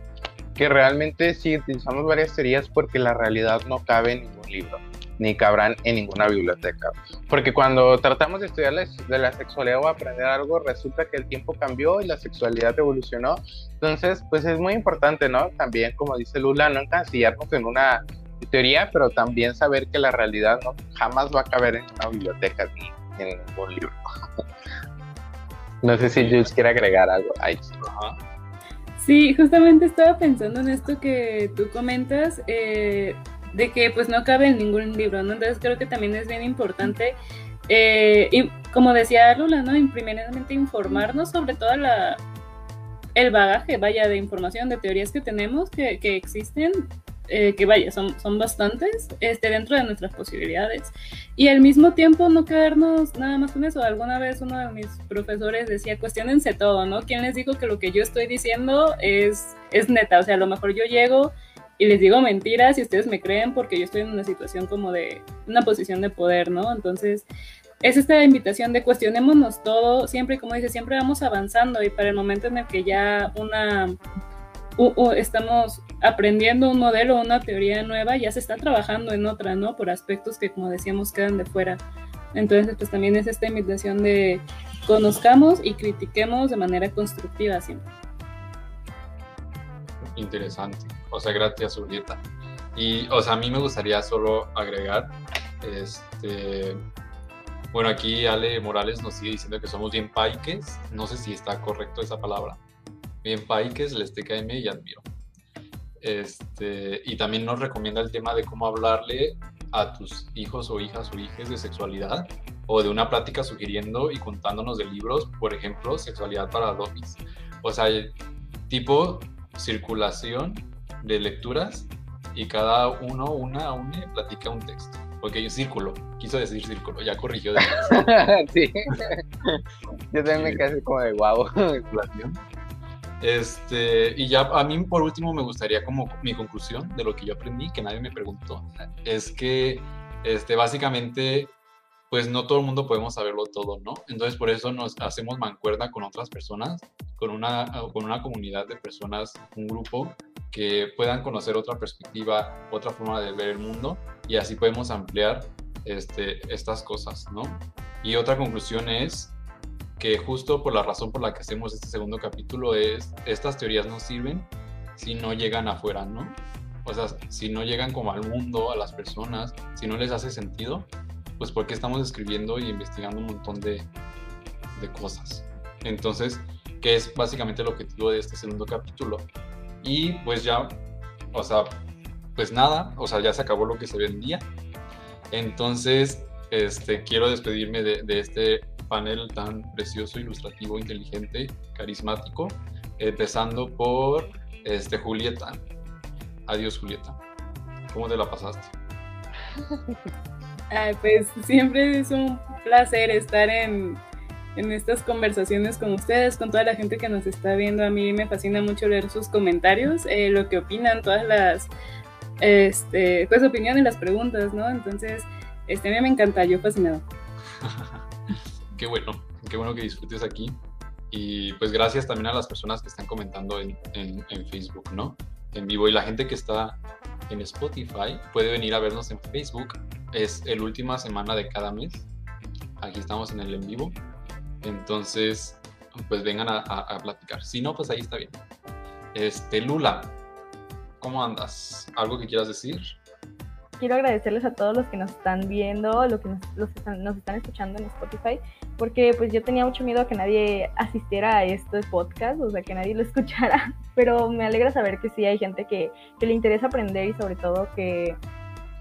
que realmente sí utilizamos varias teorías porque la realidad no cabe en ningún libro, ni cabrán en ninguna biblioteca. Porque cuando tratamos de estudiar de la sexualidad o aprender algo, resulta que el tiempo cambió y la sexualidad evolucionó. Entonces, pues es muy importante, ¿no? También, como dice Lula, no encasillarnos en una teoría, pero también saber que la realidad no jamás va a caber en una biblioteca ni en ningún libro. *laughs* No sé si Jules quiere agregar algo. Ajá. Sí, justamente estaba pensando en esto que tú comentas, eh, de que pues no cabe en ningún libro, ¿no? Entonces creo que también es bien importante, eh, y como decía Lula, ¿no? Primeramente informarnos sobre toda la el bagaje, vaya, de información, de teorías que tenemos, que, que existen, eh, que vaya, son, son bastantes, este, dentro de nuestras posibilidades. Y al mismo tiempo no quedarnos nada más con eso. Alguna vez uno de mis profesores decía, cuestionense todo, ¿no? ¿Quién les dijo que lo que yo estoy diciendo es, es neta? O sea, a lo mejor yo llego y les digo mentiras y ustedes me creen porque yo estoy en una situación como de una posición de poder, ¿no? Entonces, es esta invitación de cuestionémonos todo, siempre, como dice, siempre vamos avanzando y para el momento en el que ya una estamos aprendiendo un modelo, una teoría nueva, ya se está trabajando en otra, ¿no? Por aspectos que, como decíamos, quedan de fuera. Entonces, pues también es esta invitación de conozcamos y critiquemos de manera constructiva siempre. Interesante. O sea, gracias, Julieta. Y, o sea, a mí me gustaría solo agregar, este, bueno, aquí Ale Morales nos sigue diciendo que somos bien paiques. No sé si está correcto esa palabra. Bien paiques, les TKM y admiro. Este, y también nos recomienda el tema de cómo hablarle a tus hijos o hijas o hijes de sexualidad o de una plática sugiriendo y contándonos de libros, por ejemplo, Sexualidad para Domis. O sea, tipo circulación de lecturas y cada uno, una, une, platica un texto. Ok, círculo, quiso decir círculo, ya corrigió de *laughs* sí. Yo también me quedé como de guau. Este, y ya a mí por último me gustaría como mi conclusión de lo que yo aprendí, que nadie me preguntó, es que este, básicamente pues no todo el mundo podemos saberlo todo, ¿no? Entonces por eso nos hacemos mancuerna con otras personas, con una, con una comunidad de personas, un grupo que puedan conocer otra perspectiva, otra forma de ver el mundo y así podemos ampliar este, estas cosas, ¿no? Y otra conclusión es que justo por la razón por la que hacemos este segundo capítulo es, estas teorías nos sirven si no llegan afuera, ¿no? O sea, si no llegan como al mundo, a las personas, si no les hace sentido, pues porque estamos escribiendo y investigando un montón de, de cosas. Entonces, que es básicamente lo que digo de este segundo capítulo. Y pues ya, o sea, pues nada, o sea, ya se acabó lo que se vendía. Entonces, este, quiero despedirme de, este panel tan precioso, ilustrativo, inteligente, carismático, empezando por este, Julieta. Adiós, Julieta. ¿Cómo te la pasaste? *laughs* Pues siempre es un placer estar en, en estas conversaciones con ustedes, con toda la gente que nos está viendo. A mí me fascina mucho leer sus comentarios, eh, lo que opinan, todas las este, pues, opiniones, las preguntas, ¿no? Entonces, este, a mí me encanta, yo fascinado. *laughs* qué bueno, qué bueno que disfrutes aquí. Y pues gracias también a las personas que están comentando en, en, en Facebook, ¿no? En vivo. Y la gente que está en Spotify puede venir a vernos en Facebook. Es el última semana de cada mes. Aquí estamos en el en vivo. Entonces, pues vengan a, a, platicar. Si no, pues ahí está bien. Este, Lula, ¿cómo andas? ¿Algo que quieras decir? quiero agradecerles a todos los que nos están viendo, los que nos están escuchando en Spotify, porque pues yo tenía mucho miedo a que nadie asistiera a este podcast, o sea, que nadie lo *laughs* escuchara, pero me alegra saber que sí hay gente que, que le interesa aprender y sobre todo que,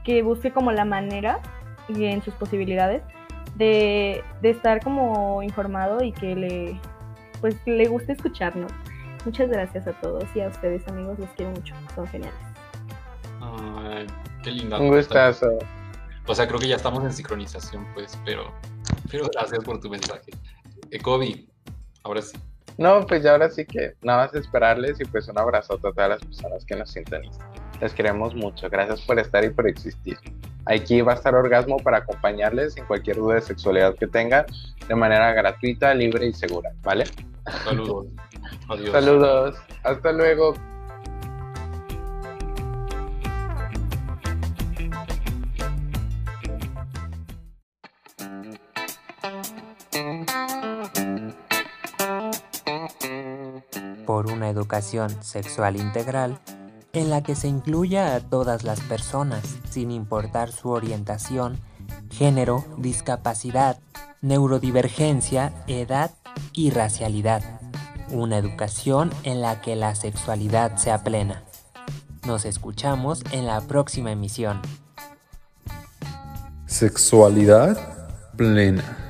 que busque como la manera y en sus posibilidades de, de estar como informado y que le, pues, le guste escucharnos. Muchas gracias a todos y a ustedes amigos, los quiero mucho, son geniales. Ay, qué linda. Un gustazo. O sea, creo que ya estamos en sincronización, pues, pero, pero gracias por tu mensaje. Eh, Kobe, ahora sí. No, pues ya ahora sí que nada más esperarles y pues un abrazo a todas las personas que nos sintonizan. Les queremos mucho. Gracias por estar y por existir. Aquí va a estar Orgasmo para acompañarles en cualquier duda de sexualidad que tengan de manera gratuita, libre y segura, ¿vale? Saludos. Adiós. Saludos. Hasta luego. Por una educación sexual integral en la que se incluya a todas las personas, sin importar su orientación, género, discapacidad, neurodivergencia, edad y racialidad. Una educación en la que la sexualidad sea plena. Nos escuchamos en la próxima emisión. Sexualidad plena.